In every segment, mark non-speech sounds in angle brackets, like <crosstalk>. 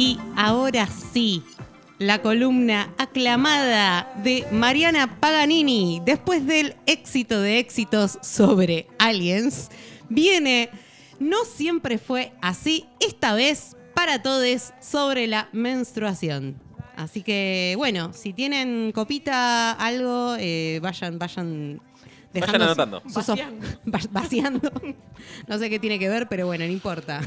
Y ahora sí, la columna aclamada de Mariana Paganini, después del éxito de éxitos sobre aliens, viene No siempre fue así, esta vez para todos sobre la menstruación. Así que, bueno, si tienen copita, algo, eh, vayan, vayan Vayan anotando. sus <laughs> vaciando. no sé qué tiene que ver, pero bueno, no importa.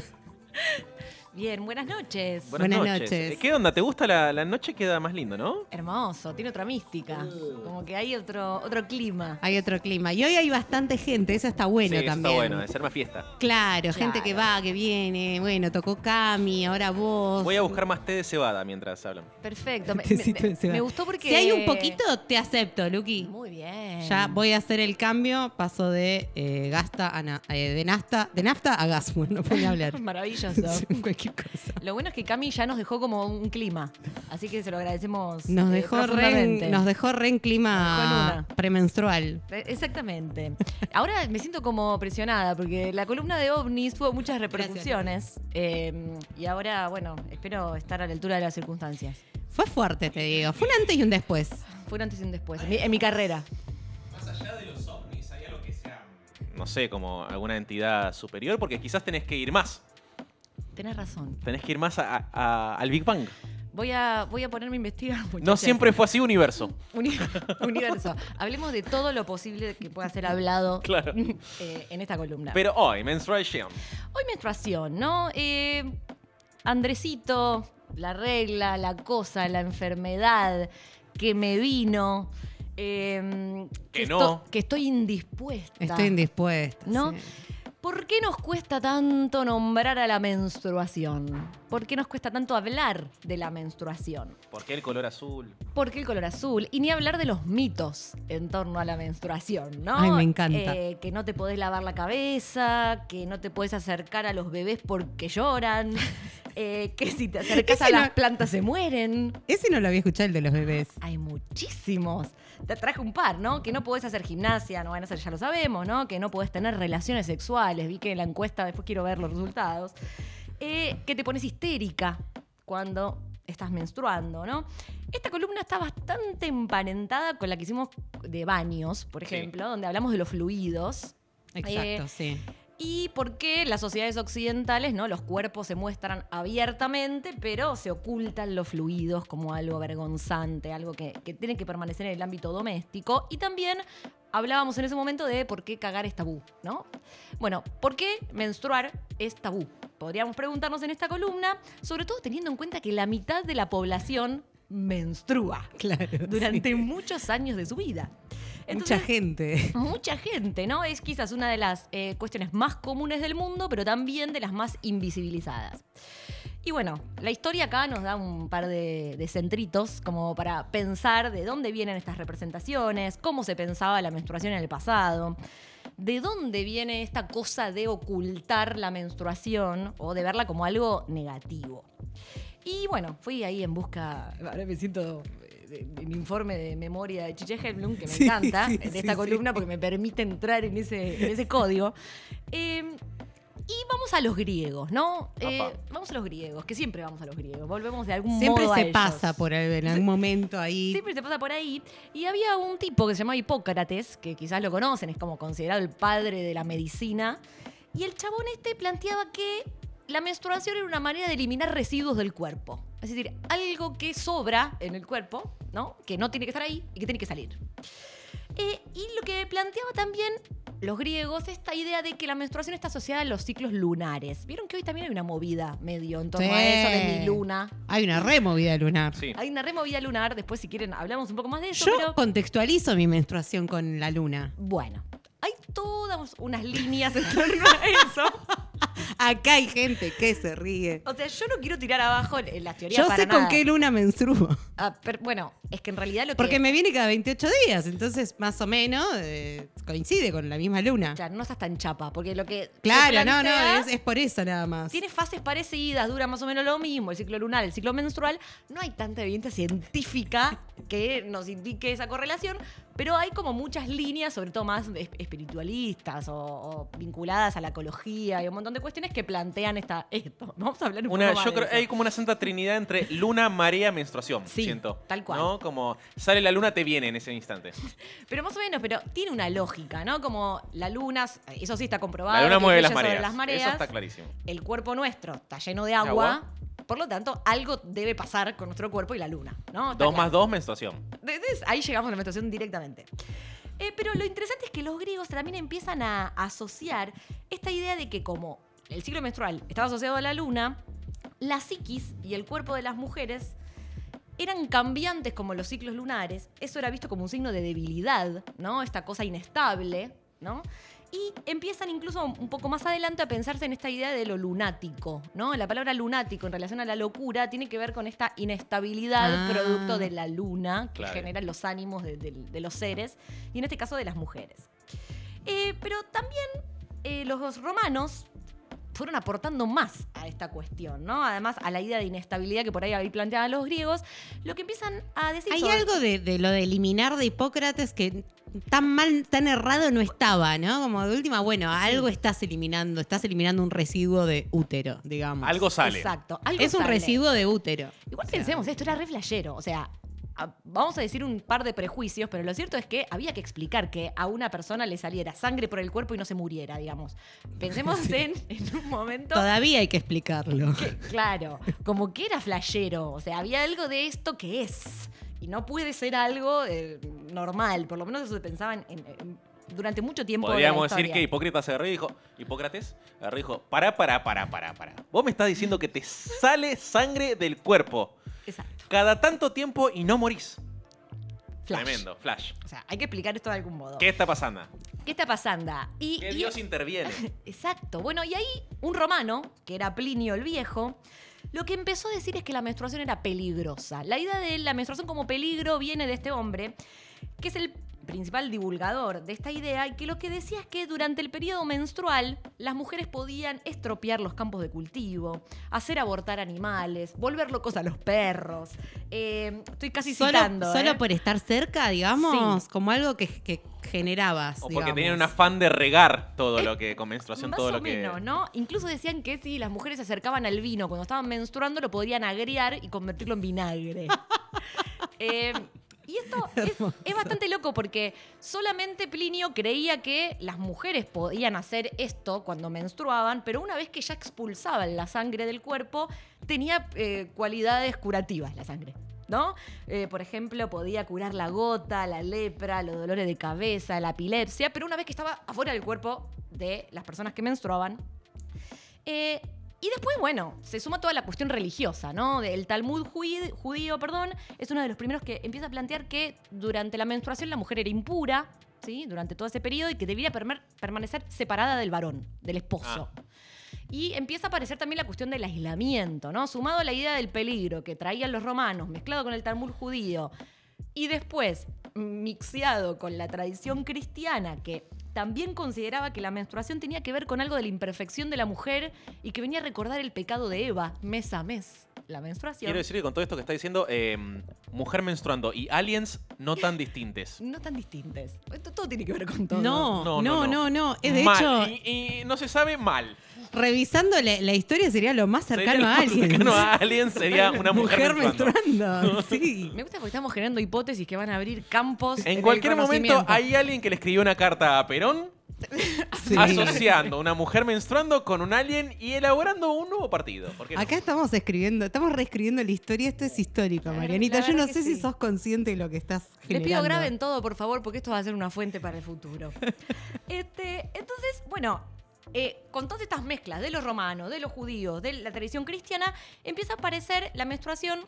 <laughs> Bien, buenas noches. Buenas, Buenas noches. noches. Eh, ¿Qué onda? ¿Te gusta la, la noche? Queda más lindo, ¿no? Hermoso, tiene otra mística. Como que hay otro, otro clima. Hay otro clima. Y hoy hay bastante gente, eso está bueno sí, eso también. está bueno, de ser más fiesta. Claro, gente que va, que viene. Bueno, tocó Cami, ahora vos. Voy a buscar más té de cebada mientras hablan. Perfecto. <laughs> Me, Tecito me- de cebada. me gustó porque. Si hay un poquito, te acepto, Luqui. Muy bien. Ya voy a hacer el cambio, paso de eh, gasta a na- eh, de nafta, de nafta a gas, <laughs> bueno, no puedo hablar. <laughs> Maravilloso. Cualquier. Lo bueno es que Cami ya nos dejó como un clima. Así que se lo agradecemos. Nos eh, dejó, re, nos dejó re en clima premenstrual. Eh, Exactamente. Ahora me siento como presionada porque la columna de ovnis tuvo muchas repercusiones. eh, y ahora, bueno, espero estar a la altura de las circunstancias. Fue fuerte, te digo. Fue un antes y un después. Fue un antes y un después. En mi, en mi carrera. No sé, como alguna entidad superior, porque quizás tenés que ir más. Tenés razón. Tenés que ir más a- a- al Big Bang. Voy a, voy a ponerme a investigar. <laughs> No siempre fue así universo. Uni- <laughs> universo. Hablemos de todo lo posible que pueda ser hablado <laughs> Claro. eh, en esta columna. Pero hoy, menstruation. Hoy menstruación, ¿no? Eh, Andresito, la regla, la cosa, la enfermedad que me vino. eh, Que no. que estoy indispuesta. Estoy indispuesta. ¿No? sí. ¿Por qué nos cuesta tanto nombrar a la menstruación? ¿Por qué nos cuesta tanto hablar de la menstruación? ¿Por qué el color azul? ¿Por qué el color azul? Y ni hablar de los mitos en torno a la menstruación, ¿no? Ay, me encanta. Eh, que no te podés lavar la cabeza, que no te podés acercar a los bebés porque lloran, <laughs> eh, que si te acercas a no- las plantas se mueren. Ese no lo había escuchado, el de los bebés. Hay muchísimos. Te traje un par, ¿no? Que no podés hacer gimnasia, no van a hacer, ya lo sabemos, ¿no? Que no podés tener relaciones sexuales. Vi que en la encuesta, después quiero ver los resultados. Eh, que te pones histérica cuando estás menstruando, ¿no? Esta columna está bastante emparentada con la que hicimos de baños, por Sí. ejemplo, donde hablamos de los fluidos. Exacto, Eh, sí. Y por qué las sociedades occidentales, ¿no? Los cuerpos se muestran abiertamente, pero se ocultan los fluidos como algo vergonzante, algo que, que tiene que permanecer en el ámbito doméstico. Y también hablábamos en ese momento de por qué cagar es tabú, ¿no? Bueno, ¿por qué menstruar es tabú? Podríamos preguntarnos en esta columna, sobre todo teniendo en cuenta que la mitad de la población menstrua <laughs> Claro. durante sí. muchos años de su vida. Mucha gente. <laughs> Mucha gente, ¿no? Es quizás una de las eh, cuestiones más comunes del mundo, pero también de las más invisibilizadas. Y bueno, la historia acá nos da un par de, de centritos como para pensar de dónde vienen estas representaciones, cómo se pensaba la menstruación en el pasado, de dónde viene esta cosa de ocultar la menstruación o de verla como algo negativo. Y bueno, fui ahí en busca, ahora me siento de- en informe de memoria de Chiche Helblum, que me Sí, encanta, sí, de esta sí. columna porque me permite entrar en ese, en ese código. Eh, y vamos a los griegos, ¿no? Eh, vamos a los griegos, que siempre vamos a los griegos, volvemos de algún Siempre modo a se pasa por ahí, en algún momento ahí. Siempre se pasa por ahí. Y había un tipo que se llamaba Hipócrates, que quizás lo conocen, es como considerado el padre de la medicina. Y el chabón este planteaba que la menstruación era una manera de eliminar residuos del cuerpo. Es decir, algo que sobra en el cuerpo, ¿no? Que no tiene que estar ahí y que tiene que salir. Eh, y lo que planteaba también los griegos, esta idea de que la menstruación está asociada a los ciclos lunares. Vieron que hoy también hay una movida medio en torno Sí. a eso de mi luna. Hay una removida lunar. Sí. Hay una removida lunar, después si quieren hablamos un poco más de eso, Yo pero contextualizo mi menstruación con la luna. bueno, hay todas unas líneas en torno a eso. Acá hay gente que se ríe. O sea, yo no quiero tirar abajo las teorías Yo para sé nada. con qué luna menstruo. Ah, pero, bueno, es que en realidad lo que... Porque me viene cada 28 días, entonces más o menos eh, coincide con la misma luna. Claro, no estás tan chapa, porque lo que... Claro, no, no, es, es por eso nada más. Tiene fases parecidas, dura más o menos lo mismo, el ciclo lunar, el ciclo menstrual. No hay tanta evidencia científica que nos indique esa correlación, pero hay como muchas líneas, sobre todo más es- espiritualistas o, o vinculadas a la ecología y un montón de cuestiones que plantean esta, esto. <laughs> Vamos a hablar un Una, poco más yo de creo eso. hay como una santa trinidad entre luna, marea, menstruación. Sí, siento. tal cual. ¿No? Como sale la luna, te viene en ese instante. <laughs> Pero más o menos, pero tiene una lógica, ¿no? Como la luna, eso sí está comprobado. La luna mueve las mareas. las mareas. Eso está clarísimo. el cuerpo nuestro está lleno de agua, ¿Agua? por lo tanto, algo debe pasar con nuestro cuerpo y la luna, ¿no? Está Dos claro. más dos, menstruación. Ahí llegamos a la menstruación directamente. Eh, pero lo interesante es que los griegos también empiezan a asociar esta idea de que como el ciclo menstrual estaba asociado a la luna, la psiquis y el cuerpo de las mujeres eran cambiantes como los ciclos lunares. Eso era visto como un signo de debilidad, ¿no? Esta cosa inestable, ¿no? Y empiezan incluso un poco más adelante a pensarse en esta idea de lo lunático, ¿no? La palabra lunático en relación a la locura tiene que ver con esta inestabilidad Ah. producto de la luna que Claro. generan los ánimos de, de- de los seres y en este caso de las mujeres. Eh, pero también eh, los romanos fueron aportando más a esta cuestión, ¿no? Además, a la idea de inestabilidad que por ahí había planteado los griegos, lo que empiezan a decir Hay sobre- algo de, de lo de eliminar de Hipócrates que tan mal, tan errado no estaba, ¿no? Como de última, bueno, algo estás eliminando, estás eliminando un residuo de útero, digamos. Algo sale. Exacto. algo es un residuo de útero. Igual O sea, pensemos, esto era re flashero. O sea, a- vamos a decir un par de prejuicios, pero lo cierto es que había que explicar que a una persona le saliera sangre por el cuerpo y no se muriera, digamos. Pensemos <laughs> en, en un momento. Todavía hay que explicarlo. que, claro, como que era flashero. O sea, había algo de esto que es. Y no puede ser algo eh, normal. Por lo menos eso se pensaba en- en- durante mucho tiempo. de la Podríamos decir que Hipócrates agarró y dijo, Hipócrates agarró y dijo, para, para, para, para, para. Vos me estás diciendo que te sale sangre del cuerpo Exacto. Cada tanto tiempo y no morís. Flash. Tremendo, flash. O sea, hay que explicar esto de algún modo. ¿Qué está pasando? ¿Qué está pasando? Y, ¿Qué y- Dios interviene? <laughs> Exacto. Bueno, y ahí un romano, que era Plinio el Viejo, lo que empezó a decir es que la menstruación era peligrosa. La idea de la menstruación como peligro viene de este hombre, que es el principal divulgador de esta idea y que lo que decía es que durante el periodo menstrual las mujeres podían estropear los campos de cultivo, hacer abortar animales, volver locos a los perros. Eh, estoy casi Solo, citando. solo ¿eh? por estar cerca, digamos, Sí. como algo que, que generabas. O porque digamos. tenían un afán de regar todo Eh, lo que, con menstruación, Más todo o lo que... menos, ¿no? Incluso decían que si las mujeres se acercaban al vino cuando estaban menstruando, lo podrían agriar y convertirlo en vinagre. <laughs> Eh, y esto <laughs> es, es bastante loco porque solamente Plinio creía que las mujeres podían hacer esto cuando menstruaban, pero una vez que ya expulsaban la sangre del cuerpo, tenía eh, cualidades curativas la sangre. ¿No? Eh, por ejemplo, podía curar la gota, la lepra, los dolores de cabeza, la epilepsia, pero una vez que estaba afuera del cuerpo de las personas que menstruaban, eh, y después, bueno, se suma toda la cuestión religiosa, ¿no? El Talmud judí- judío, perdón, es uno de los primeros que empieza a plantear que durante la menstruación la mujer era impura, ¿sí? Durante todo ese periodo y que debía permanecer separada del varón, del esposo. Y empieza a aparecer también la cuestión del aislamiento, ¿no? Sumado a la idea del peligro que traían los romanos, mezclado con el Talmud judío, y después mixeado con la tradición cristiana, que también consideraba que la menstruación tenía que ver con algo de la imperfección de la mujer y que venía a recordar el pecado de Eva mes a mes. La menstruación. Quiero decir que con todo esto que está diciendo, eh, mujer menstruando y aliens no tan distintes. No tan distintas. Esto todo tiene que ver con todo. No, No, no, no, no, no. no. Es de Mal. hecho, Y, y no se sabe mal. revisando la, la historia sería lo más Sería cercano lo a más alguien. cercano a aliens sería una mujer, menstruando. menstruando. <laughs> Sí. Me gusta porque estamos generando hipótesis que van a abrir campos. En cualquier momento hay alguien que le escribió una carta a Perón <laughs> Sí. asociando una mujer menstruando con un alien y elaborando un nuevo partido. ¿Por qué no? Acá estamos escribiendo, estamos reescribiendo la historia. Esto es histórico, Marianita. Yo no sé si sos consciente de lo que estás Les generando. pido graben todo, por favor, porque esto va a ser una fuente para el futuro. <laughs> Este, entonces, bueno, eh, con todas estas mezclas de los romanos, de los judíos, de la tradición cristiana, empieza a aparecer la menstruación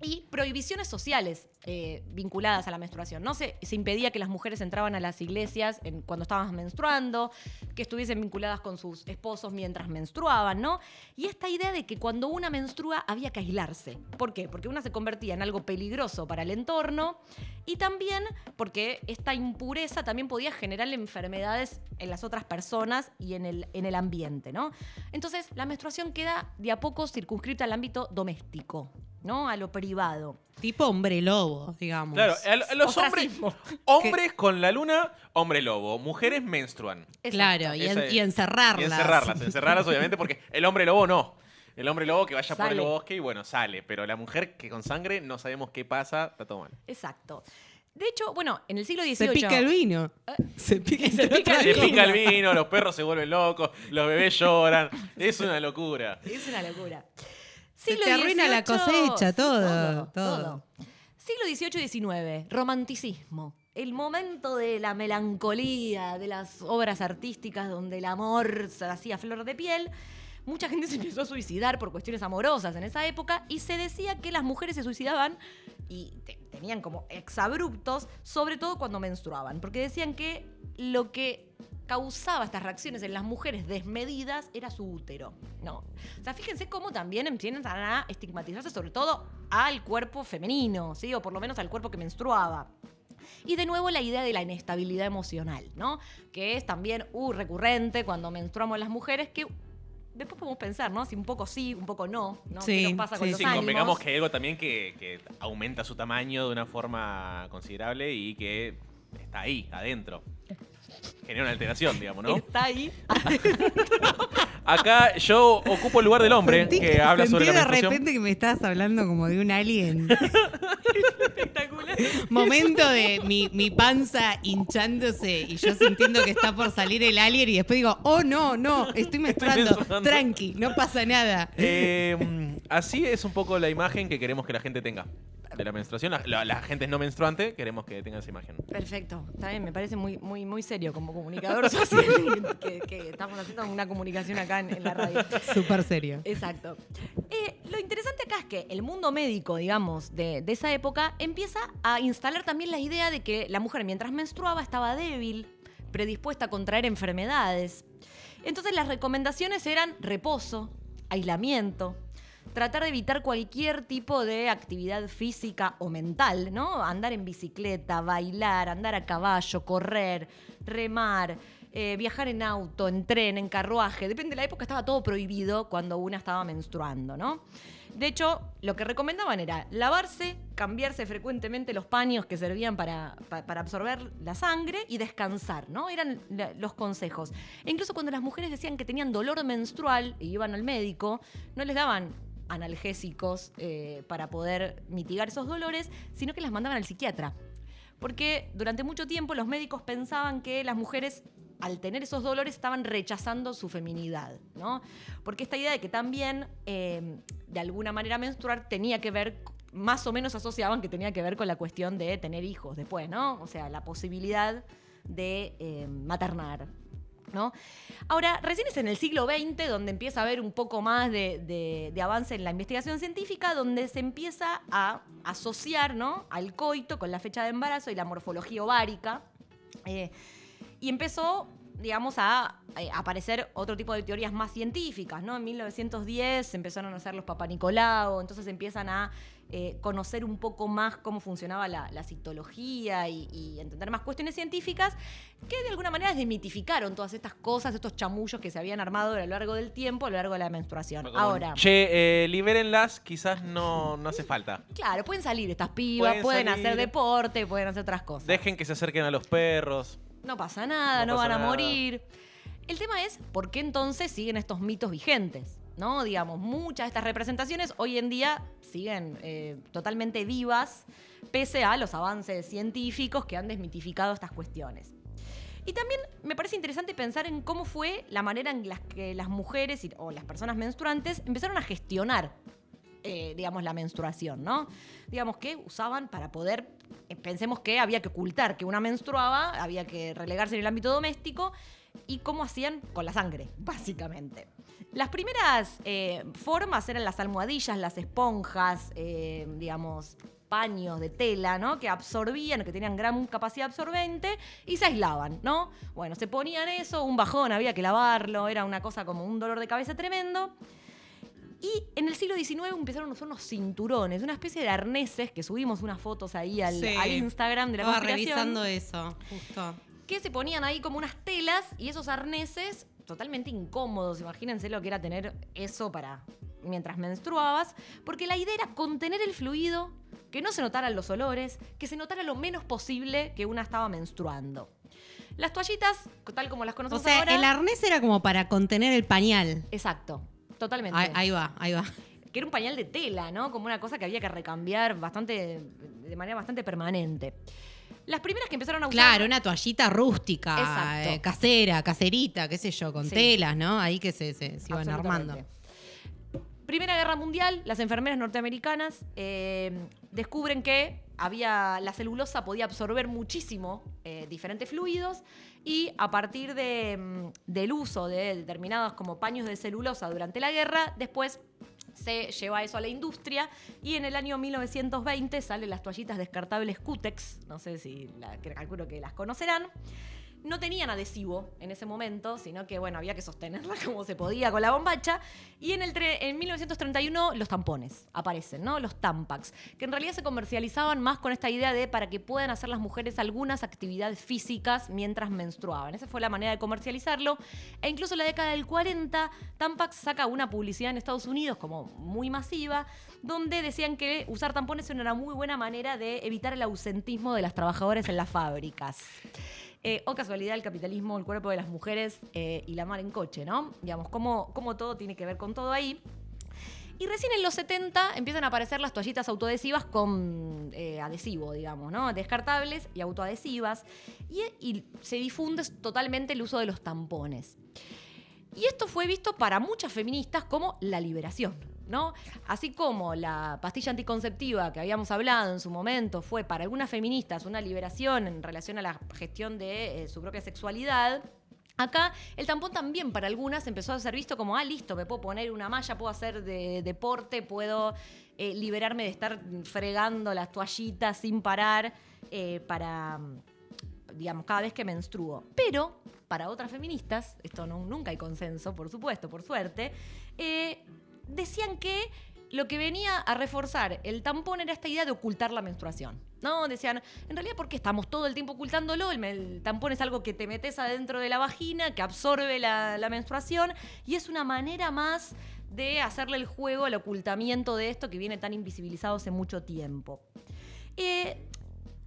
y prohibiciones sociales eh, vinculadas a la menstruación. No se, se impedía que las mujeres entraban a las iglesias cuando estaban menstruando, que estuviesen vinculadas con sus esposos mientras menstruaban, ¿no? Y esta idea de que cuando una menstrua había que aislarse. ¿Por qué? Porque una se convertía en algo peligroso para el entorno y también porque esta impureza también podía generar enfermedades en las otras personas y en el, en el ambiente, ¿no? Entonces, la menstruación queda de a poco circunscrita al ámbito doméstico, ¿no? A lo privado. Tipo hombre lobo, digamos. Claro, a, a los hombres, <laughs> Ostracismo. hombres con la luna, hombre lobo. Mujeres menstruan. Claro, y, en- Esa es- y encerrarlas. Y encerrarlas, encerrarlas obviamente porque el hombre lobo no. El hombre lobo que vaya por el bosque y bueno, sale. Pero la mujer que con sangre no sabemos qué pasa, está todo mal. Exacto. De hecho, bueno, en el siglo XVIII... Se pica el vino. Se pica, <laughs> Se pica el Se vino. pica el vino, los perros se vuelven locos, los bebés lloran. Es una locura. Es una locura. Se te arruina la cosecha, todo, todo. Siglo XVIII y XIX, romanticismo. El momento de la melancolía, de las obras artísticas donde el amor se hacía flor de piel. Mucha gente se empezó a suicidar por cuestiones amorosas en esa época y se decía que las mujeres se suicidaban y te- tenían como exabruptos, sobre todo cuando menstruaban, porque decían que lo que causaba estas reacciones en las mujeres desmedidas era su útero, ¿no? O sea, fíjense cómo también empiezan a estigmatizarse sobre todo al cuerpo femenino, ¿sí? O por lo menos al cuerpo que menstruaba. Y de nuevo la idea de la inestabilidad emocional, ¿no? Que es también uh, recurrente cuando menstruamos las mujeres, que después podemos pensar, ¿no? Si un poco sí, un poco no, ¿no? Sí, ¿Qué nos pasa con sí, los Sí, ánimos? convengamos que hay algo también que, que aumenta su tamaño de una forma considerable y que está ahí, adentro. Genera una alteración, digamos, ¿no? Está ahí. <laughs> Acá yo ocupo el lugar del hombre Sentí que habla sentí sobre la de repente que me estabas hablando como de un alien. <laughs> Espectacular. Momento de mi, mi panza hinchándose y yo sintiendo que está por salir el alien y después digo, oh no, no, estoy menstruando. menstruando. Tranqui, no pasa nada. Eh, así es un poco la imagen que queremos que la gente tenga de la menstruación. La, la- la gente no menstruante queremos que tenga esa imagen. Perfecto, está bien, me parece muy, muy, muy serio como comunicador social <laughs> que, que estamos haciendo una comunicación acá en, en la radio. Súper serio. Exacto. Eh, lo interesante acá es que el mundo médico, digamos, de, de esa época empieza a instalar también la idea de que la mujer mientras menstruaba estaba débil, predispuesta a contraer enfermedades. Entonces las recomendaciones eran reposo, aislamiento, tratar de evitar cualquier tipo de actividad física o mental, ¿no? Andar en bicicleta, bailar, andar a caballo, correr, remar, eh, viajar en auto, en tren, en carruaje. Depende de la época, estaba todo prohibido cuando una estaba menstruando, ¿no? De hecho, lo que recomendaban era lavarse, cambiarse frecuentemente los paños que servían para, pa- para absorber la sangre y descansar, ¿no? Eran los consejos. E incluso cuando las mujeres decían que tenían dolor menstrual y iban al médico, no les daban analgésicos eh, para poder mitigar esos dolores, sino que las mandaban al psiquiatra. Porque durante mucho tiempo los médicos pensaban que las mujeres, al tener esos dolores, estaban rechazando su feminidad, ¿no? Porque esta idea de que también, eh, de alguna manera, menstruar tenía que ver, más o menos asociaban que tenía que ver con la cuestión de tener hijos después, ¿no? O sea, la posibilidad de eh, maternar, Ahora, recién es en el siglo XX donde empieza a haber un poco más de avance en la investigación científica, donde se empieza a asociar ¿no? al coito con la fecha de embarazo y la morfología ovárica. Eh, y empezó, digamos, a, eh, aparecer otro tipo de teorías más científicas, ¿no? En 1910 empezaron a hacer los Papanicolau, entonces empiezan a eh, conocer un poco más cómo funcionaba la, la citología y, y entender más cuestiones científicas que de alguna manera desmitificaron todas estas cosas, estos chamullos que se habían armado a lo largo del tiempo, a lo largo de la menstruación. Ahora, Che, eh, libérenlas, quizás no, no hace falta. claro, pueden salir estas pibas, Pueden hacer deporte, pueden hacer otras cosas. Dejen que se acerquen a los perros. No pasa nada, No no, pasa van a nada. morir. El tema es por qué entonces siguen estos mitos vigentes, ¿no? Digamos, muchas de estas representaciones hoy en día siguen eh, totalmente vivas, pese a los avances científicos que han desmitificado estas cuestiones. Y también me parece interesante pensar en cómo fue la manera en la que las mujeres o las personas menstruantes empezaron a gestionar eh, digamos, la menstruación, ¿no? Digamos que usaban para poder, eh, pensemos que había que ocultar que una menstruaba, había que relegarse en el ámbito doméstico, y cómo hacían con la sangre, <laughs> básicamente. Las primeras eh, formas eran las almohadillas, las esponjas, digamos, paños de tela, ¿no? Que absorbían, que tenían gran capacidad absorbente y se aislaban, ¿no? Bueno, se ponían eso, un bajón, había que lavarlo, era una cosa como un dolor de cabeza tremendo. Y en el siglo XIX empezaron a usar unos cinturones, una especie de arneses, que subimos unas fotos ahí al, Sí. al Instagram de la Estaba revisando eso, justo. que se ponían ahí como unas telas y esos arneses totalmente incómodos. Imagínense lo que era tener eso para mientras menstruabas, porque la idea era contener el fluido, que no se notaran los olores, que se notara lo menos posible que una estaba menstruando. Las toallitas, tal como las O conocemos sea, ahora. el arnés era como para contener el pañal. Exacto, totalmente. Ahí, ahí va, ahí va. que era un pañal de tela, ¿no? Como una cosa que había que recambiar bastante, de manera bastante permanente. Las primeras que empezaron a usar. Claro, una toallita rústica, eh, casera, caserita, qué sé yo, con Sí. telas, ¿no? Ahí que se, se- se iban armando. Primera Guerra Mundial, las enfermeras norteamericanas eh, descubren que había, la celulosa podía absorber muchísimo eh, diferentes fluidos y a partir mm, del uso de determinados como paños de celulosa durante la guerra, después se lleva eso a la industria y en el año 1920 salen las toallitas descartables Cutex, no sé si la, calculo que las conocerán. No tenían adhesivo en ese momento, sino que bueno, había que sostenerla <laughs> como se podía con la bombacha. Y en, el en 1931 los tampones aparecen, ¿no? Los Tampax, que en realidad se comercializaban más con esta idea de para que puedan hacer las mujeres algunas actividades físicas mientras menstruaban. Esa fue la manera de comercializarlo. E incluso en la década del 40, Tampax saca una publicidad en Estados Unidos como muy masiva, donde decían que usar tampones era una muy buena manera de evitar el ausentismo de las trabajadoras en las fábricas. Eh, o casualidad, el capitalismo, el cuerpo de las mujeres eh, y la mar en coche, ¿no? Digamos, cómo, cómo todo tiene que ver con todo ahí. Y recién en los 70 empiezan a aparecer las toallitas autoadhesivas con eh, adhesivo, digamos, ¿no? Descartables y autoadhesivas. Y se difunde totalmente el uso de los tampones. Y esto fue visto para muchas feministas como la liberación, ¿no? Así como la pastilla anticonceptiva que habíamos hablado en su momento fue para algunas feministas una liberación en relación a la gestión de eh, su propia sexualidad. Acá el tampón también para algunas empezó a ser visto como, ah, listo, me puedo poner una malla, puedo hacer de, deporte, puedo eh, liberarme de estar fregando las toallitas sin parar eh, para, digamos, cada vez que menstruo. Pero para otras feministas, esto no, nunca hay consenso, por supuesto, por suerte, eh, decían que lo que venía a reforzar el tampón era esta idea de ocultar la menstruación. ¿No? Decían, en realidad, ¿por qué estamos todo el tiempo ocultándolo? El, tampón es algo que te metes adentro de la vagina, que absorbe la, la menstruación, y es una manera más de hacerle el juego al ocultamiento de esto que viene tan invisibilizado hace mucho tiempo. Eh,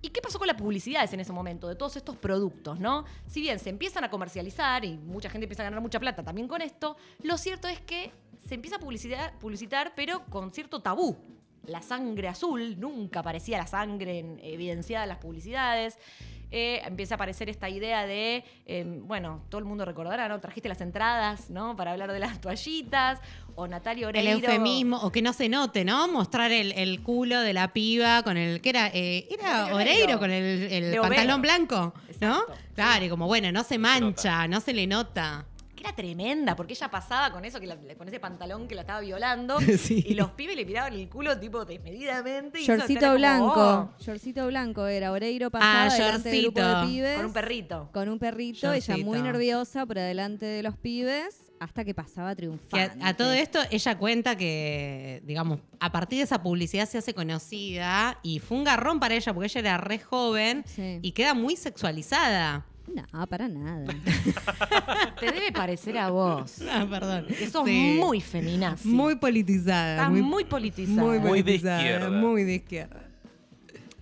¿Y qué pasó con las publicidades en ese momento de todos estos productos, no? Si bien se empiezan a comercializar y mucha gente empieza a ganar mucha plata también con esto, lo cierto es que se empieza a publicitar, publicitar pero con cierto tabú. La sangre azul, nunca aparecía la sangre en- evidenciada en las publicidades. Eh, empieza a aparecer esta idea de, eh, bueno, todo el mundo recordará, ¿no? Trajiste las entradas, ¿no? Para hablar de las toallitas. O Natalia El Oreiro. eufemismo, o que no se note, ¿no? Mostrar el, el culo de la piba con el. que era? Eh, era Oreiro Oreiro. con el, el pantalón blanco, ¿no? Exacto, Claro, y como bueno, no se mancha, no se le nota. Que era tremenda, porque ella pasaba con eso, que la- con ese pantalón que la estaba violando, <laughs> Sí. y los pibes le miraban el culo tipo desmedidamente. y eso era Shortcito como, blanco. oh, Shortcito blanco era. Oreiro pasaba Ah, delante del grupo de pibes. con un perrito. Con un perrito, ella muy nerviosa por adelante de los pibes, hasta que pasaba Que triunfante. a, a todo esto ella cuenta que, digamos, a partir de esa publicidad se hace conocida y fue un garrón para ella porque ella era re joven Sí. y queda muy sexualizada. No, para nada. <laughs> Te debe parecer a vos. <laughs> Ah, perdón. Que sos Sí. muy feminazi. Muy politizada. Estás muy, politizada. muy Muy de politizada, izquierda. Muy de izquierda.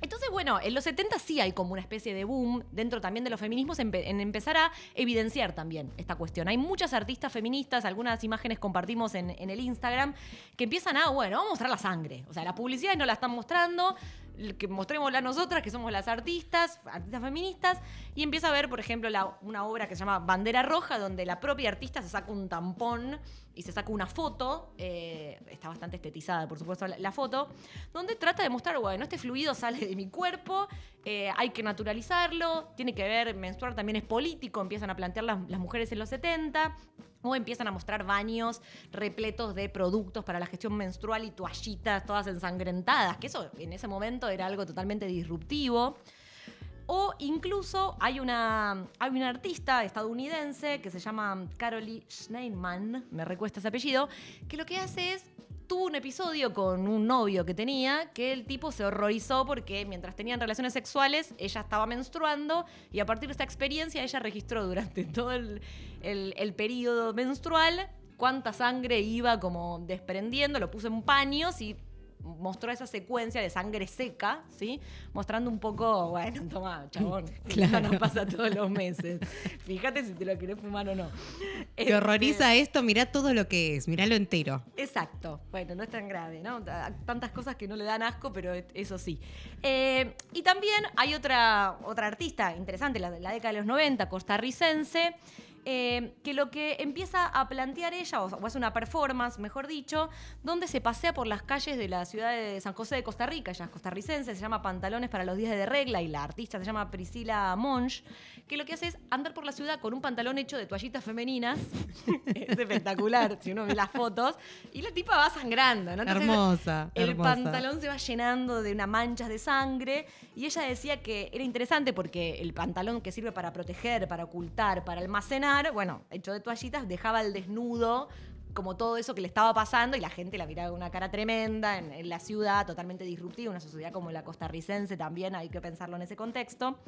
Entonces, bueno, en los 70 sí hay como una especie de boom dentro también de los feminismos en, en empezar a evidenciar también esta cuestión. Hay muchas artistas feministas, algunas imágenes compartimos en, en el Instagram, que empiezan a, bueno, vamos a mostrar la sangre. O sea, la publicidad no la están mostrando, que mostrémosla nosotras, que somos las artistas, artistas feministas, y empieza a ver, por ejemplo, una obra que se llama Bandera Roja, donde la propia artista se saca un tampón y se saca una foto, eh, está bastante estetizada, por supuesto, la, foto, donde trata de mostrar, bueno, este fluido sale de mi cuerpo, eh, hay que naturalizarlo, tiene que ver, menstruar también es político, empiezan a plantear las mujeres en los 70. O empiezan a mostrar baños repletos de productos para la gestión menstrual y toallitas todas ensangrentadas, que eso en ese momento era algo totalmente disruptivo. O incluso hay una, hay una artista estadounidense que se llama Carolee Schneiderman, me recuesta ese apellido, que lo que hace es tuvo un episodio con un novio que tenía que el tipo se horrorizó porque mientras tenían relaciones sexuales ella estaba menstruando y a partir de esta experiencia ella registró durante <laughs> todo el, el, el periodo menstrual cuánta sangre iba como desprendiendo, lo puso en paños y mostró esa secuencia de sangre seca, ¿sí? Mostrando un poco, bueno, toma, <laughs> chabón, Claro. esto no pasa todos los meses. Fíjate si te lo querés fumar o no. Te Este, horroriza esto, mirá todo lo que es, mirá lo entero. Exacto. Bueno, no es tan grave, ¿no? Ta- Tantas cosas que no le dan asco, pero es- eso sí. Eh, y también hay otra, otra artista interesante, la de la década de los 90, costarricense, eh, que lo que empieza a plantear ella, o, hace una performance, mejor dicho, donde se pasea por las calles de la ciudad de San José de Costa Rica, ella es costarricense, se llama Pantalones para los días de regla y la artista se llama Priscila Monge, que lo que hace es andar por la ciudad con un pantalón hecho de toallitas femeninas. <laughs> es espectacular, si uno ve las fotos. Y la tipa va sangrando, ¿no? Entonces, hermosa, el hermosa. pantalón se va llenando de una manchas de sangre y ella decía que era interesante porque el pantalón que sirve para proteger, para ocultar, para almacenar, bueno, hecho de toallitas, dejaba al desnudo como todo eso que le estaba pasando y la gente la miraba con una cara tremenda en, en la ciudad, totalmente disruptiva, una sociedad como la costarricense también, hay que pensarlo en ese contexto.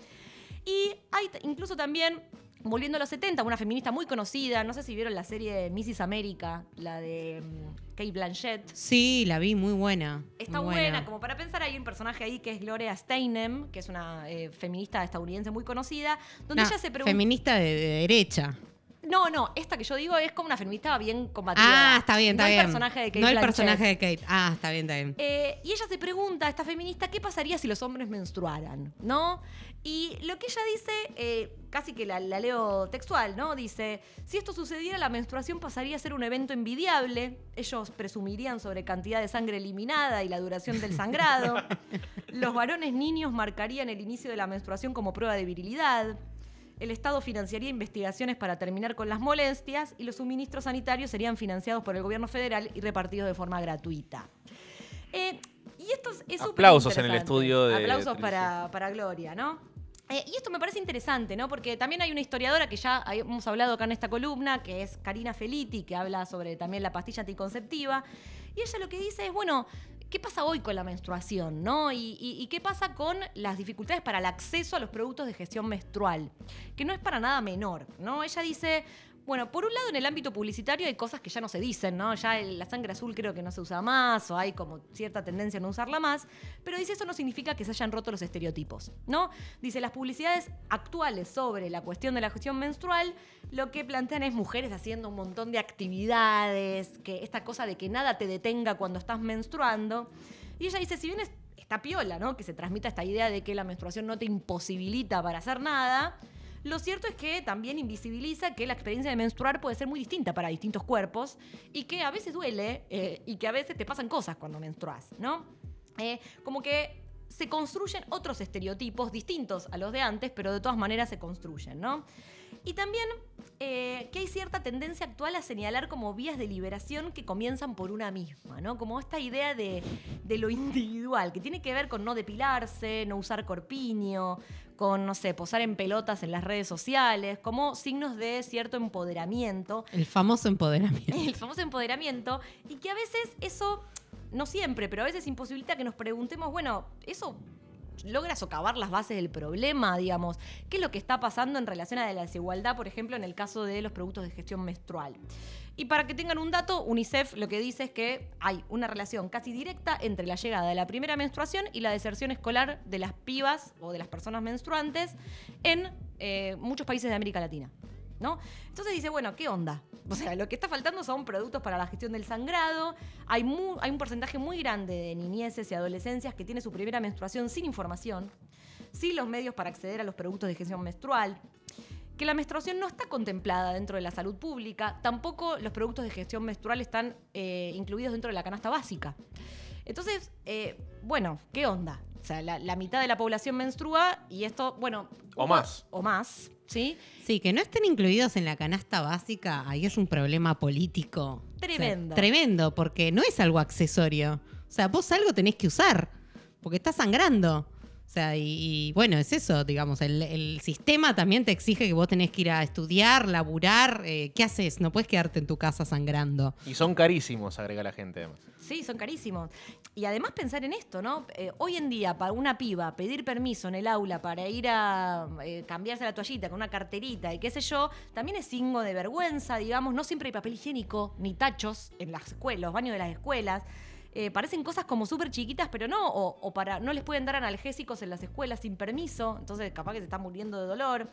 Y hay incluso también, volviendo a los 70, una feminista muy conocida, no sé si vieron la serie Mrs. America, la de mm, Kate Blanchett. Sí, la vi, muy buena. Está muy buena. como para pensar, hay un personaje ahí que es Gloria Steinem, que es una eh, feminista estadounidense muy conocida, donde ella se pregunta... Feminista de, de derecha. No, no, esta que yo digo es como una feminista bien combativa. Ah, está bien, está no bien. el personaje de Kate no el Blanchett. personaje de Kate. Ah, está bien, está bien. Eh, y ella se pregunta, esta feminista, ¿qué pasaría si los hombres menstruaran? ¿No? Y lo que ella dice, eh, casi que la, la leo textual, ¿no? Dice, si esto sucediera, la menstruación pasaría a ser un evento envidiable. Ellos presumirían sobre cantidad de sangre eliminada y la duración del sangrado. Los varones niños marcarían el inicio de la menstruación como prueba de virilidad. El Estado financiaría investigaciones para terminar con las molestias y los suministros sanitarios serían financiados por el gobierno federal y repartidos de forma gratuita. Eh, y esto es- súper Aplausos en el estudio de Aplausos para, para Gloria, ¿no? Eh, y esto me parece interesante, ¿no? Porque también hay una historiadora que ya hemos hablado acá en esta columna, que es Karina Feliti, que habla sobre también la pastilla anticonceptiva. Y ella lo que dice es, bueno, ¿qué pasa hoy con la menstruación, no? Y, y- y qué pasa con las dificultades para el acceso a los productos de gestión menstrual? Que no es para nada menor, ¿no? Ella dice, bueno, por un lado en el ámbito publicitario hay cosas que ya no se dicen, ¿no? Ya la sangre azul creo que no se usa más o hay como cierta tendencia a no usarla más, pero dice eso no significa que se hayan roto los estereotipos, ¿no? Dice las publicidades actuales sobre la cuestión de la gestión menstrual lo que plantean es mujeres haciendo un montón de actividades, que esta cosa de que nada te detenga cuando estás menstruando. Y ella dice, si bien es- está piola, ¿no? Que se transmita esta idea de que la menstruación no te imposibilita para hacer nada. Lo cierto es que también invisibiliza que la experiencia de menstruar puede ser muy distinta para distintos cuerpos y que a veces duele eh, y que a veces te pasan cosas cuando menstruas, ¿no? Eh, como que se construyen otros estereotipos distintos a los de antes, pero de todas maneras se construyen, ¿no? Y también eh, que hay cierta tendencia actual a señalar como vías de liberación que comienzan por una misma, ¿no? Como esta idea de, de lo individual, que tiene que ver con no depilarse, no usar corpiño, con, no sé, posar en pelotas en las redes sociales, como signos de cierto empoderamiento El famoso empoderamiento. el famoso empoderamiento, y que a veces eso, no siempre, pero a veces imposibilita que nos preguntemos, bueno, eso logra socavar las bases del problema, digamos, qué es lo que está pasando en relación a la desigualdad, por ejemplo, en el caso de los productos de gestión menstrual. Y para que tengan un dato, UNICEF lo que dice es que hay una relación casi directa entre la llegada de la primera menstruación y la deserción escolar de las pibas o de las personas menstruantes en eh, muchos países de América Latina. ¿No? Entonces dice, bueno, ¿qué onda? O sea, lo que está faltando son productos para la gestión del sangrado. Hay, un porcentaje muy grande de niñeces y adolescencias que tiene su primera menstruación sin información, sin los medios para acceder a los productos de gestión menstrual. Que la menstruación no está contemplada dentro de la salud pública, tampoco los productos de gestión menstrual están eh, incluidos dentro de la canasta básica. Entonces, eh, bueno, ¿qué onda? O sea, la, la mitad de la población menstrua y esto, bueno... O más. O más, ¿sí? Sí, que no estén incluidos en la canasta básica, ahí es un problema político. O sea, Tremendo. tremendo, porque no es algo accesorio. O sea, vos algo tenés que usar, porque estás sangrando. O sea, y, y bueno, es eso, digamos, el, el sistema también te exige que vos tenés que ir a estudiar, laburar. eh, ¿Qué haces? No puedes quedarte en tu casa sangrando. Y son carísimos, agrega la gente además. Sí, son carísimos. Y además pensar en esto, ¿no? Eh, hoy en día, para una piba pedir permiso en el aula para ir a eh, cambiarse la toallita con una carterita y qué sé yo, también es signo de vergüenza, digamos. No siempre hay papel higiénico ni tachos en las escuelas, los baños de las escuelas. Eh, parecen cosas como súper chiquitas, pero no. O, o para no les pueden dar analgésicos en las escuelas sin permiso, entonces capaz que se están muriendo de dolor.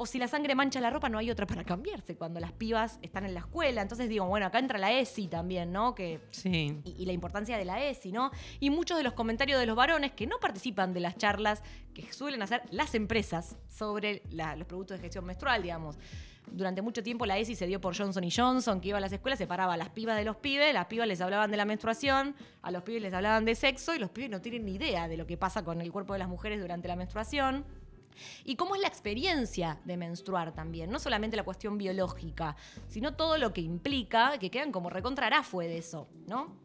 O si la sangre mancha la ropa, no hay otra para cambiarse cuando las pibas están en la escuela. Entonces digo, bueno, acá entra la ESI también, ¿no? Que Sí. y, y la importancia de la ESI, ¿no? Y muchos de los comentarios de los varones que no participan de las charlas que suelen hacer las empresas sobre la- los productos de gestión menstrual, digamos. Durante mucho tiempo la ESI se dio por Johnson y Johnson, que iba a las escuelas, separaba a las pibas de los pibes, las pibas les hablaban de la menstruación, a los pibes les hablaban de sexo y los pibes no tienen ni idea de lo que pasa con el cuerpo de las mujeres durante la menstruación. Y cómo es la experiencia de menstruar también, no solamente la cuestión biológica, sino todo lo que implica, que quedan como recontrará fue de eso, ¿no?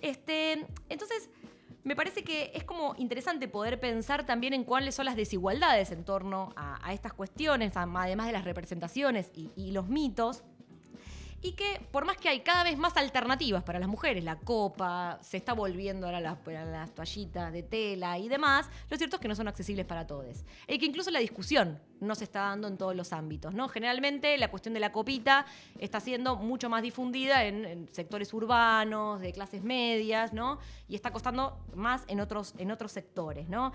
Este, entonces, me parece que es como interesante poder pensar también en cuáles son las desigualdades en torno a, estas cuestiones, además de las representaciones y los mitos. Y que por más que hay cada vez más alternativas para las mujeres, la copa, se está volviendo ahora las, a las toallitas de tela y demás, lo cierto es que no son accesibles para todos. Y que incluso la discusión no se está dando en todos los ámbitos. ¿no? Generalmente la cuestión de la copita está siendo mucho más difundida en, en sectores urbanos, de clases medias, ¿no? Y está costando más en otros, en otros sectores, ¿no?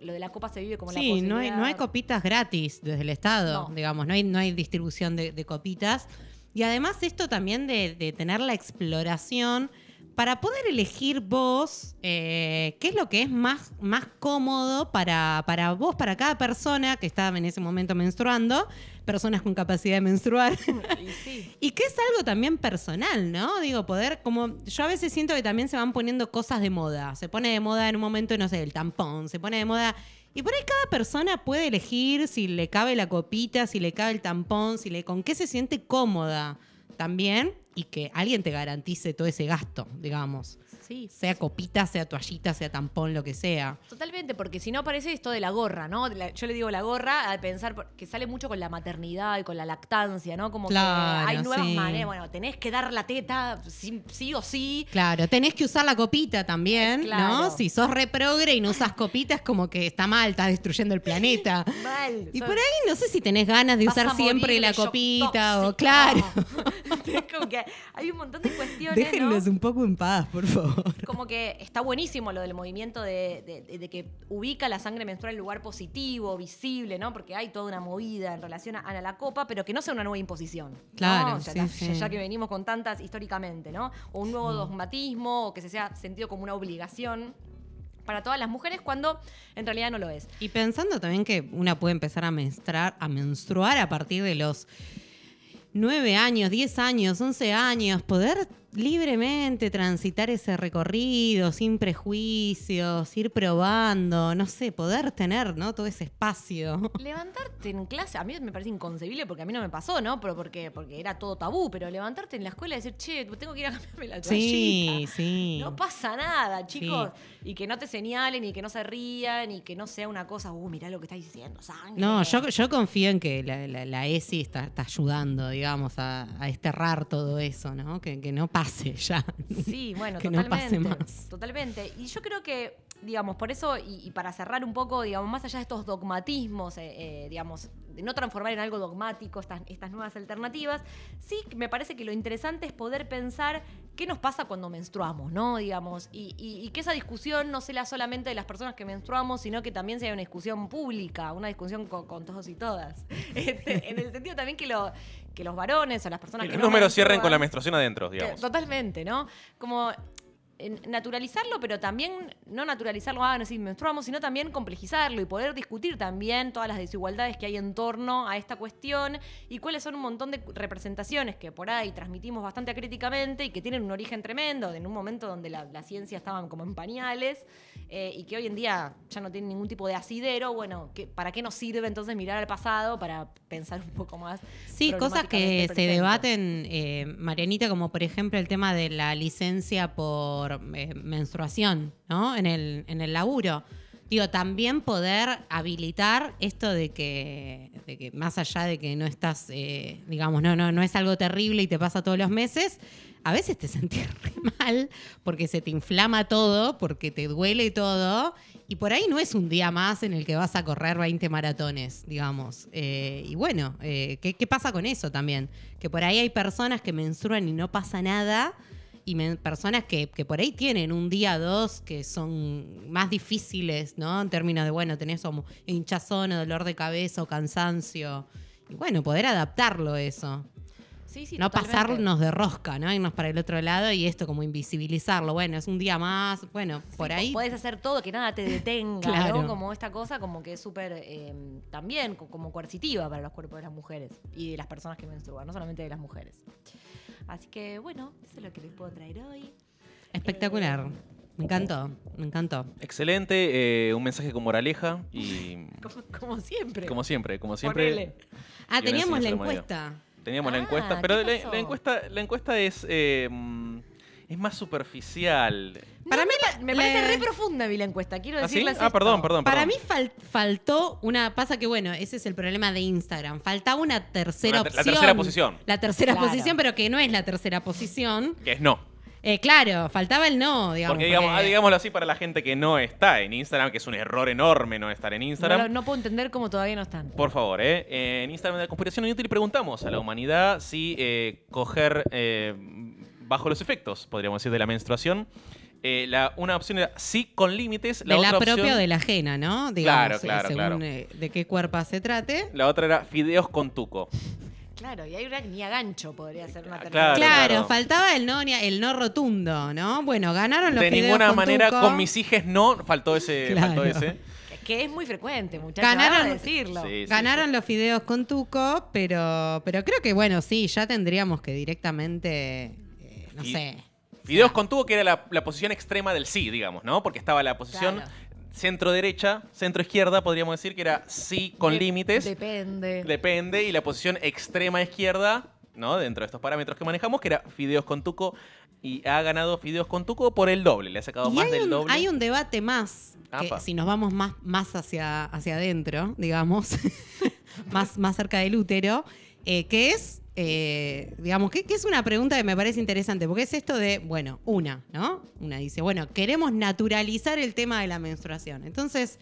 Lo de la copa se vive como la Sí, no hay, no hay posibilidad- copitas gratis desde el Estado, No. digamos, no hay, no hay distribución de, de copitas. Y además esto también de, de tener la exploración para poder elegir vos eh, qué es lo que es más, más cómodo para, para vos, para cada persona que está en ese momento menstruando, personas con capacidad de menstruar. <laughs> Y sí. Y que es algo también personal, ¿no? Digo, poder, como yo a veces siento que también se van poniendo cosas de moda. Se pone de moda en un momento, no sé, el tampón, se pone de moda. Y por ahí cada persona puede elegir si le cabe la copita, si le cabe el tampón, si le, con qué se siente cómoda también y que alguien te garantice todo ese gasto, digamos. Sí. Sea copita, sea toallita, sea tampón, lo que sea. Totalmente, porque si no parece esto de la gorra, ¿no? La- yo le digo la gorra al pensar que sale mucho con la maternidad y con la lactancia, ¿no? Como Claro, que hay nuevas sí. maneras, bueno, tenés que dar la teta sí, sí o sí. Claro, tenés que usar la copita también, Eh, claro. ¿no? Si sos re progre y no usas copitas, como que está mal, estás destruyendo el planeta. <laughs> Mal. Y por ahí no sé si tenés ganas de usar siempre la copita o claro. <laughs> Es como que hay un montón de cuestiones, Déjenlos ¿no? un poco en paz, por favor. Como que está buenísimo lo del movimiento de, de- de- de que ubica la sangre menstrual en lugar positivo, visible, ¿no? Porque hay toda una movida en relación a, a la copa, pero que no sea una nueva imposición. ¿no? Claro, Ya, sí, ya- sí. ya que venimos con tantas históricamente, ¿no? O un nuevo dogmatismo, o que se sea sentido como una obligación para todas las mujeres cuando en realidad no lo es. Y pensando también que una puede empezar a menstruar, a menstruar a partir de los 9 años, 10 años, 11 años, poder libremente transitar ese recorrido sin prejuicios, ir probando, no sé, poder tener, ¿no? Todo ese espacio. <laughs> Levantarte en clase, a mí me parece inconcebible porque a mí no me pasó, ¿no? Pero porque, porque era todo tabú, pero levantarte en la escuela y decir, che, tengo que ir a <laughs> cambiarme la Sí, toallita. sí. No pasa nada, chicos. Y que no te señalen, y que no se rían, y que no sea una cosa, uh, mirá lo que está diciendo, sangre. No, yo, yo confío en que la, la- la ESI está, está ayudando, digamos, a, a desterrar todo eso, ¿no? Que, que no pase ya. Sí, bueno, <laughs> que no totalmente. pase más. Totalmente. Y yo creo que, digamos, por eso, y, y para cerrar un poco, digamos, más allá de estos dogmatismos, eh, eh, digamos, de no transformar en algo dogmático estas, estas nuevas alternativas, sí me parece que lo interesante es poder pensar qué nos pasa cuando menstruamos, ¿no? Digamos, y, y- y que esa discusión no sea solamente de las personas que menstruamos, sino que también sea una discusión pública, una discusión con, con todos y todas. <laughs> Este, en el sentido también que, lo, que los varones o las personas Que que los no números cierren con la menstruación adentro, que- digamos. Totalmente, ¿no? Como naturalizarlo, pero también no naturalizarlo, ah, no sé, menstruamos, sino también complejizarlo y poder discutir también todas las desigualdades que hay en torno a esta cuestión y cuáles son un montón de representaciones que por ahí transmitimos bastante acríticamente y que tienen un origen tremendo, en un momento donde la, la ciencia estaba como en pañales eh, y que hoy en día ya no tiene ningún tipo de asidero. Bueno, ¿qué- ¿para qué nos sirve entonces mirar al pasado para pensar un poco más? Sí, cosas que se debaten, eh, Marianita, como por ejemplo el tema de la licencia por eh, menstruación, ¿no? En el, en el laburo. Digo, también poder habilitar esto de que, de que más allá de que no estás, eh, digamos, no, no, no es algo terrible y te pasa todos los meses, a veces te <laughs> sentís mal porque se te inflama todo, porque te duele todo, y por ahí no es un día más en el que vas a correr 20 maratones, digamos. Eh, y bueno, ¿qué, qué pasa con eso también? Que por ahí hay personas que menstruan y no pasa nada, y personas que, que por ahí tienen un día dos que son más difíciles, ¿no? En términos de, bueno, tenés como hinchazón o dolor de cabeza o cansancio. Y bueno, poder adaptarlo eso. Sí, sí, no totalmente. pasarnos de rosca, ¿no? Irnos para el otro lado y esto como invisibilizarlo. Bueno, es un día más, bueno, por ahí. Podés hacer todo, que nada te detenga, <laughs> Claro. ¿no? Como esta cosa como que es súper eh, también co- como coercitiva para los cuerpos de las mujeres y de las personas que menstruan, no solamente de las mujeres. Así que bueno, eso es lo que les puedo traer hoy. Espectacular. Me encantó, me encantó. Excelente, eh, un mensaje con moraleja y <laughs> Como, como siempre. como siempre, como siempre. Ponele. Ah, teníamos la encuesta. Teníamos la Ah, encuesta, ¿qué pero la, la encuesta, la encuesta es, eh, es más superficial. Para No, mí me, la- me parece re profunda vi la encuesta, quiero ¿Ah, sí? decirles Ah, esto. perdón, perdón, Para perdón. mí fal- faltó una. Pasa que, bueno, ese es el problema de Instagram. Faltaba una tercera Una ter- la opción. tercera posición. La tercera Claro. posición, pero que no es la tercera posición. Que es no. Eh, claro, faltaba el no, digamos. Porque, digamos, ah, digámoslo así para la gente que no está en Instagram, que es un error enorme no estar en No, Instagram. lo- no puedo entender cómo todavía no están. Por favor, ¿eh? En Instagram de la Conspiración Inútil preguntamos a la humanidad si eh, coger eh, bajo los efectos, podríamos decir, de la menstruación. Eh, la, una opción era sí con límites. La de la propia opción, o de la ajena, ¿no? Claro, eh, claro, según claro. eh, de qué cuerpo se trate. La otra era fideos con tuco. Claro, y hay una que ni a gancho podría ser una Ah, claro, faltaba el no, el no rotundo, ¿no? Bueno, ganaron los De fideos ninguna con manera, tuco. con mis hijes no, faltó ese. <laughs> Claro. Faltó ese. Que, es muy frecuente, muchachos. Ganaron- decirlo. Sí, sí, Ganaron sí. los fideos con tuco, pero, pero creo que, bueno, sí, ya tendríamos que directamente, eh, no Y- sé. Fideos con tuco, que era la, la posición extrema del sí, digamos, ¿no? Porque estaba la posición Claro. centro-derecha, centro-izquierda, podríamos decir que era sí con De- límites. Depende. Depende. Y la posición extrema izquierda, ¿no? Dentro de estos parámetros que manejamos, que era Fideos con Tuco. Y ha ganado Fideos con Tuco por el doble. Le ha sacado Y más del un, doble. hay un debate más, que si nos vamos más, más hacia, hacia adentro, digamos, <laughs> más, más cerca del útero, eh, que es, eh, digamos, que, que es una pregunta que me parece interesante, porque es esto de, bueno, una, ¿no? Una dice, bueno, queremos naturalizar el tema de la menstruación. Entonces,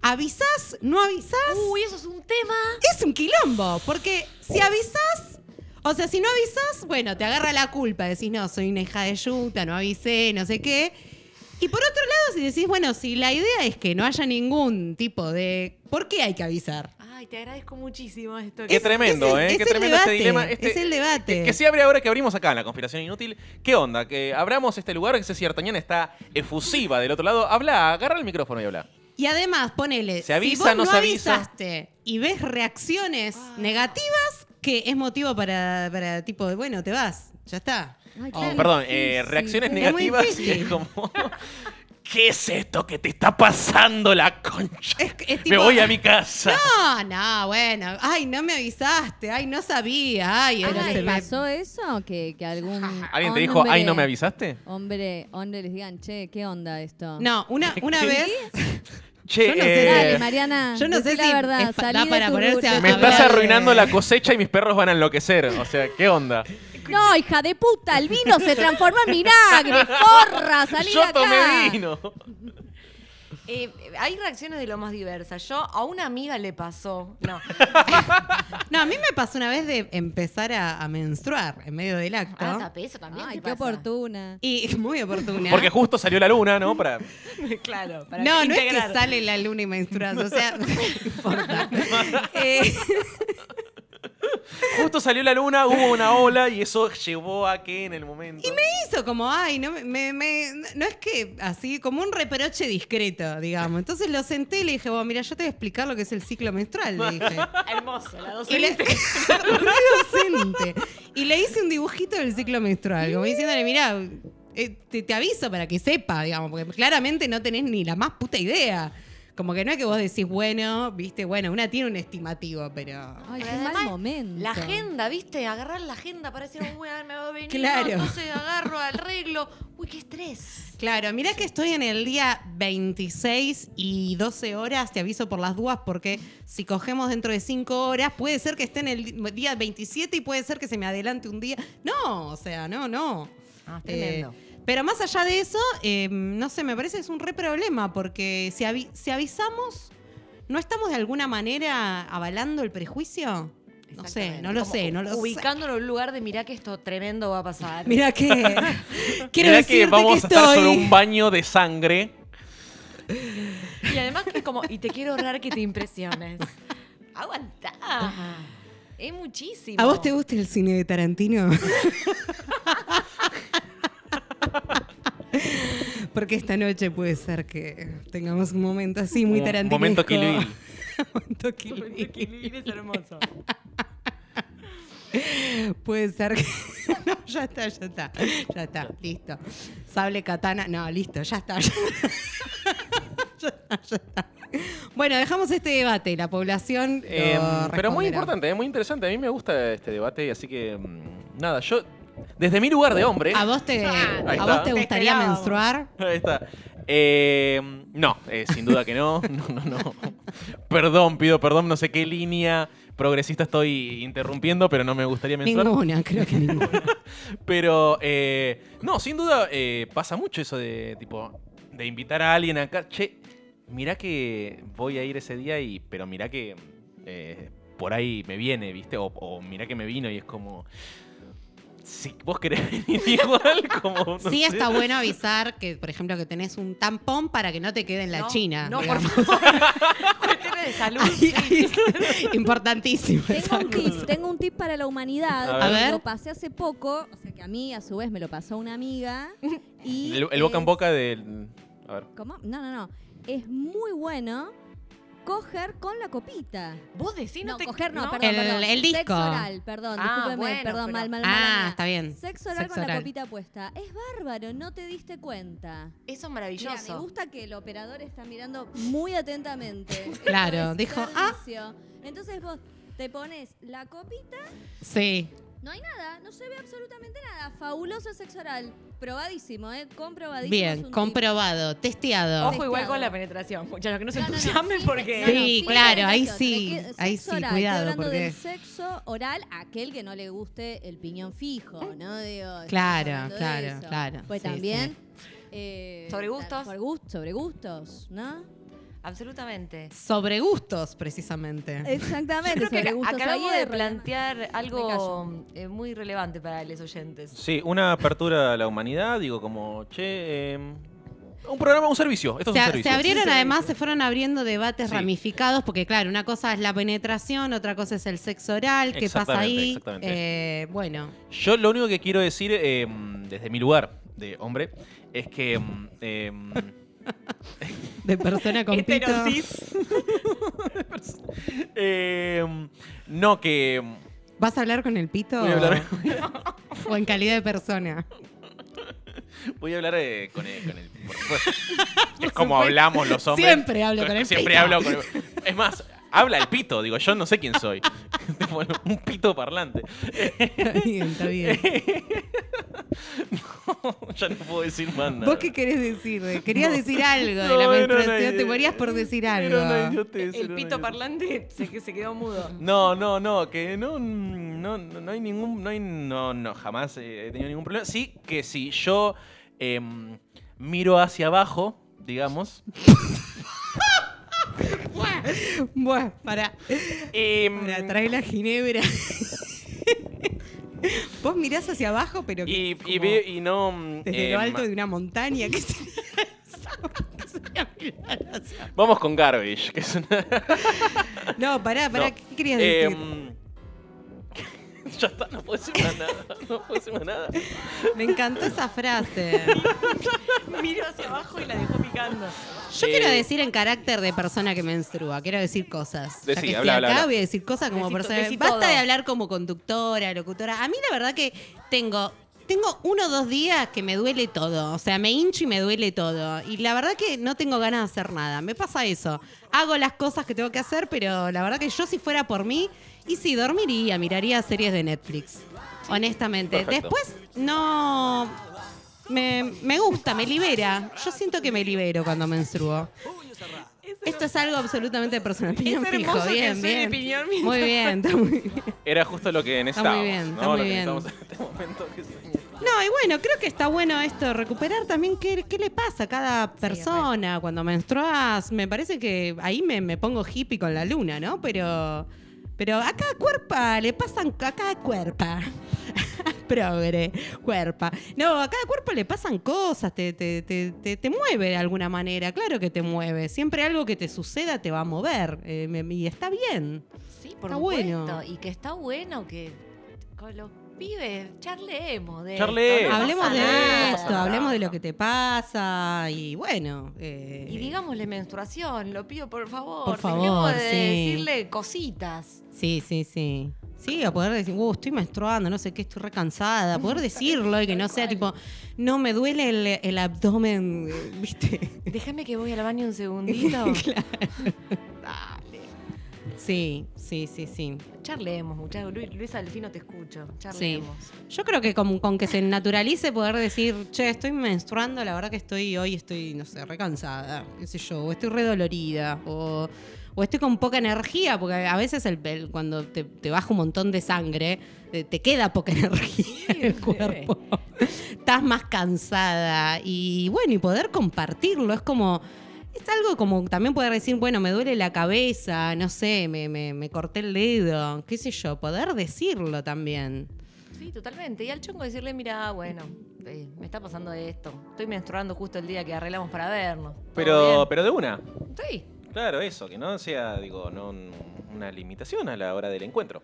¿avisás? ¿No avisás? Uy, eso es un tema. es un quilombo, porque si avisas, o sea, si no avisas, bueno, te agarra la culpa, decís, no, soy una hija de yuta, no avisé, no sé qué. Y por otro lado, si decís, bueno, si la idea es que no haya ningún tipo de... ¿Por qué hay que avisar? Ay, te agradezco muchísimo esto. Qué Es- tremendo, es el- ¿eh? es Qué tremendo debate, este dilema. Este- es el debate. Que, que se abre ahora que abrimos acá en la Conspiración Inútil. ¿Qué onda? Que abramos este lugar, que Ceci Artañán está efusiva del otro lado. Habla, agarra el micrófono y habla. Y además, ponele, ¿Se avisa, si vos no se avisa? avisaste y ves reacciones Ah. negativas, que es motivo para, para tipo, de, bueno, te vas, ya está. Ay, Oh, perdón, eh, reacciones negativas. <laughs> es como, ¿Qué es esto que te está pasando la concha? Es, es Me voy a mi casa. No, no, bueno. Ay, no me avisaste. Ay, no sabía. Ay, era- ¿les se me- pasó eso? Que, que algún <laughs> ¿Alguien te dijo, hombre- ay, no me avisaste? Hombre, hombre, les digan, che, ¿qué onda esto? No, una, una ¿Qué? vez. Che, Yo no sé, eh, Dale, Mariana. yo no sé la si verdad. es pa- salí da de para tu- ponerse a me estás arruinando la cosecha y mis perros van a enloquecer. O sea, ¿qué onda? No, hija de puta, el vino se transformó en vinagre, forra, salí de Yo acá. tomé vino. Eh, hay reacciones de lo más diversas. Yo a una amiga le pasó. No. <laughs> No, a mí me pasó una vez de empezar a, a menstruar en medio del acto. Ah, tapé, eso también. Ay, te qué pasa. oportuna. y muy oportuna. Porque justo salió la luna, ¿no? Para... <laughs> claro, para no, no es integrar. que sale la luna y menstruas. O sea, <laughs> no importa. Eh, <laughs> Justo salió la luna, hubo una ola y eso llevó a que en el momento. Hizo como, ay, no, me, me- me- no es que así, como un reproche discreto, digamos. Entonces lo senté y le dije, bueno, mira, yo te voy a explicar lo que es el ciclo menstrual, le dije. <laughs> Hermoso, la Y le, docente. <laughs> Docente. Y le hice un dibujito del ciclo menstrual, como diciéndole, mira, te, te aviso para que sepa, digamos, porque claramente no tenés ni la más puta idea. Como que no es que vos decís, bueno, viste, bueno, una tiene un estimativo, pero. Ay, qué mal momento. La agenda, ¿viste? Agarrar la agenda para decir, uy, a ver, me va a venir. Claro. entonces agarro, arreglo. Uy, qué estrés. Claro, mirá que estoy en el día 26 y 12 horas, te aviso por las dudas, porque si cogemos dentro de 5 horas, puede ser que esté en el día 27 y puede ser que se me adelante un día. No, o sea, no, no. Ah, es Eh, tremendo. Pero más allá de eso, eh, no sé, me parece que es un re problema, porque si, avi- si avisamos, ¿no estamos de alguna manera avalando el prejuicio? No sé, no lo Como sé, no lo sé. Ubicándolo en un lugar de, mirá que esto tremendo va a pasar. Mira que <laughs> quiero Mirá decirte que vamos que a estar sobre estoy. un baño de sangre. Y además que como, y te quiero ahorrar que te impresiones. Aguantá. Es muchísimo. ¿A vos te gusta el cine de Tarantino? <laughs> <laughs> Porque esta noche puede ser que tengamos un momento así muy Un tarantinesco. momento Kill Bill. <laughs> momento Kill Bill. es hermoso. <laughs> Puede ser que... No, ya está, ya está. Ya está, listo. Sable katana. No, listo, ya está. Ya, ya está, ya está. Bueno, dejamos este debate. La población. lo Eh, pero muy importante, es muy interesante. A mí me gusta este debate, así que mm, nada, yo desde mi lugar de hombre. ¿A vos te, <laughs> Ahí a está. vos te gustaría menstruar? Ahí está. Eh, no, eh, sin duda que no. <laughs> No, no, no. Perdón, pido perdón, no sé qué línea progresista estoy interrumpiendo, pero no me gustaría mencionar. Ninguna, creo que ninguna. <laughs> Pero, eh, no, sin duda eh, pasa mucho eso de, tipo, de invitar a alguien acá. Che, mirá que voy a ir ese día, y pero mirá que eh, por ahí me viene, ¿viste? O, o mirá que me vino y es como... Si vos querés <laughs> venir igual, como... no Sí sé. está bueno avisar que, por ejemplo, que tenés un tampón para que no te quede en la No, China. No, por digamos. favor. <laughs> Cuestiones de salud. Ay, ay, Importantísimo. Tengo un tip, tengo un tip para la humanidad. A ver. Lo pasé hace poco, o sea que a mí a su vez me lo pasó una amiga. <laughs> Y El, el boca en boca del... A ver. ¿Cómo? No, no, no. Es muy bueno coger con la copita. Vos decís, no, no, te coger no, ¿no? perdón, El- perdón. el disco. Sexo oral, perdón, Ah, discúlpeme, bueno, perdón, pero- mal, mal, mal. Ah, mía. está bien. Sexo oral Sexo con la copita puesta. Es bárbaro, no te diste cuenta. Eso es Mira, maravilloso. me gusta que el operador está mirando muy atentamente. <laughs> Claro, dijo, ah. Entonces vos te pones la copita, Sí. No hay nada, no se ve absolutamente nada. Fabuloso sexo oral. Probadísimo, ¿eh? Comprobadísimo. Bien, comprobado, testeado. Ojo igual con la penetración, muchachos, que no se No, no, no, entusiasmen sin- porque... no, no, Sí, claro, ahí penetración. sí, que- ahí sexo sí, oral. cuidado, Estoy hablando porque- del sexo oral a aquel que no le guste el piñón fijo, ¿no? Digo, estamos Claro, hablando de claro, eso. claro, Pues sí, también... eh, Sobre gustos. Sobre, gust- sobre gustos, ¿no? Absolutamente. Sobre gustos, precisamente. Exactamente, Yo creo sobre que gustos. acabamos Ahí de plantear algo eh, muy relevante para los oyentes. Sí, una apertura a la humanidad, digo, como, che, eh, un programa, un servicio. Esto es Se, un se servicio. abrieron Sí, además, servicio. se fueron abriendo debates Sí. ramificados, porque claro, una cosa es la penetración, otra cosa es el sexo oral, qué pasa ahí. exactamente. Eh, bueno, Yo lo único que quiero decir, eh, desde mi lugar de hombre, es que... de persona con pito. <laughs> Eh, no, que... ¿Vas a hablar con el pito? Voy a hablar, <laughs> O en calidad de persona. voy a hablar eh, con el... Con el por supuesto. <laughs> es como hablamos los hombres. Siempre hablo con el Siempre pito. hablo con el... Es más, habla el pito, digo, yo no sé quién soy. <laughs> Bueno, un pito parlante. Está bien, está bien. <laughs> ya no puedo decir más nada. ¿Vos qué querés decir? Querías decir algo de la menstruación, te morías por decir algo. idiotez, El pito parlante se, que se quedó mudo. No, no, no, que no, no, no hay ningún, no hay, no, no, jamás he tenido ningún problema. Sí que si yo em, miro hacia abajo, digamos, <laughs> <laughs> Bueno, para, em, para traer la ginebra. <laughs> Vos mirás hacia abajo, pero que y, y, ve- y no... mm, desde lo em, alto de una montaña. ¿Qué sería <laughs> eso? ¿Qué sería mirar hacia- Vamos con Garbage, que es una... No, pará, pará, No, ¿qué querías decir? em, <laughs> ya está, no puedo decir más nada. No puedo decir más nada. Me encantó esa frase. <laughs> Miró hacia abajo y la dejó picando. Yo Eh, quiero decir en carácter de persona que menstrua, quiero decir cosas. Ya Decí, que habla, acá, habla. voy a decir cosas como Decí to- persona. decí Basta todo. de hablar como conductora, locutora. A mí la verdad que tengo tengo uno o dos días que me duele todo. O sea, me hincho y me duele todo. Y la verdad que no tengo ganas de hacer nada. Me pasa eso. Hago las cosas que tengo que hacer, pero la verdad que yo si fuera por mí, y sí, dormiría, miraría series de Netflix. Honestamente. Perfecto. Después, no... Me, me gusta, me libera. Yo siento que me libero cuando menstruo. Esto es algo absolutamente personal. Opinión hermoso fijo, que bien, bien. opinión mientras- Muy bien, está muy bien. Era justo lo que necesitábamos. bien, está ¿no? muy Lo que bien. necesitábamos en este momento. que No, y bueno, creo que está bueno esto, recuperar también qué, qué le pasa a cada persona cuando menstruas. Me parece que ahí me, me pongo hippie con la luna, ¿no? Pero, pero a cada cuerpo le pasan, a cada cuerpo. Progre, cuerpa. No, a cada cuerpo le pasan cosas, te, te, te, te, te mueve de alguna manera, claro que te mueve. Siempre algo que te suceda te va a mover. eh, y está bien. Sí, por Está supuesto. bueno. Y que está bueno que con los pibes charlemos de Charlemos. esto, no hablemos de nada. esto, hablemos de lo que te pasa y bueno. eh, Y digámosle menstruación, lo pido por favor. Por favor, Dejemos de sí. decirle cositas. Sí, sí, sí. Sí, a poder decir, uh, estoy menstruando, no sé qué, estoy recansada. Poder decirlo y que no sea tipo, no me duele el, el abdomen, ¿viste? Déjame que voy al baño un segundito. <laughs> Dale. Sí, sí, sí, sí. Charlemos, muchachos. Luis, Luisa Delfino, te escucho. Charlemos. Yo creo que con, con que se naturalice poder decir, che, estoy menstruando, la verdad que estoy hoy, estoy, no sé, recansada, qué sé yo, o estoy redolorida, o, o estoy con poca energía, porque a veces el, el- cuando te, te baja un montón de sangre, te, te queda poca <laughs> energía en el cuerpo. Estás más cansada. Y bueno, y poder compartirlo, es como. Es algo como también poder decir, bueno, me duele la cabeza, no sé, me, me, me corté el dedo, qué sé yo, poder decirlo también. Sí, totalmente. Y al chongo decirle, mira, bueno, eh, me está pasando esto. Estoy menstruando justo el día que arreglamos para vernos. ¿Todo Pero, bien? pero de una. Sí. Claro, eso, que no sea, digo, no un- una limitación a la hora del encuentro.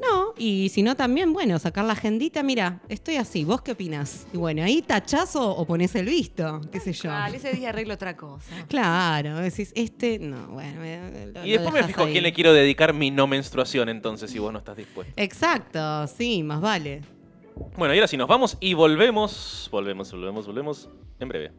No, y si no también, bueno, sacar la agendita, mira, estoy así, ¿vos qué opinás? Y bueno, ahí tachazo o pones el visto, qué sé yo. Vale, ese día arreglo otra cosa. Claro, decís, este, no, bueno. me- lo- Y lo después me dejás fijo a ahí. quién le quiero dedicar mi no menstruación entonces, si vos no estás dispuesto. Exacto, sí, más vale. Bueno, y ahora sí, nos vamos y volvemos, volvemos, volvemos, volvemos en breve.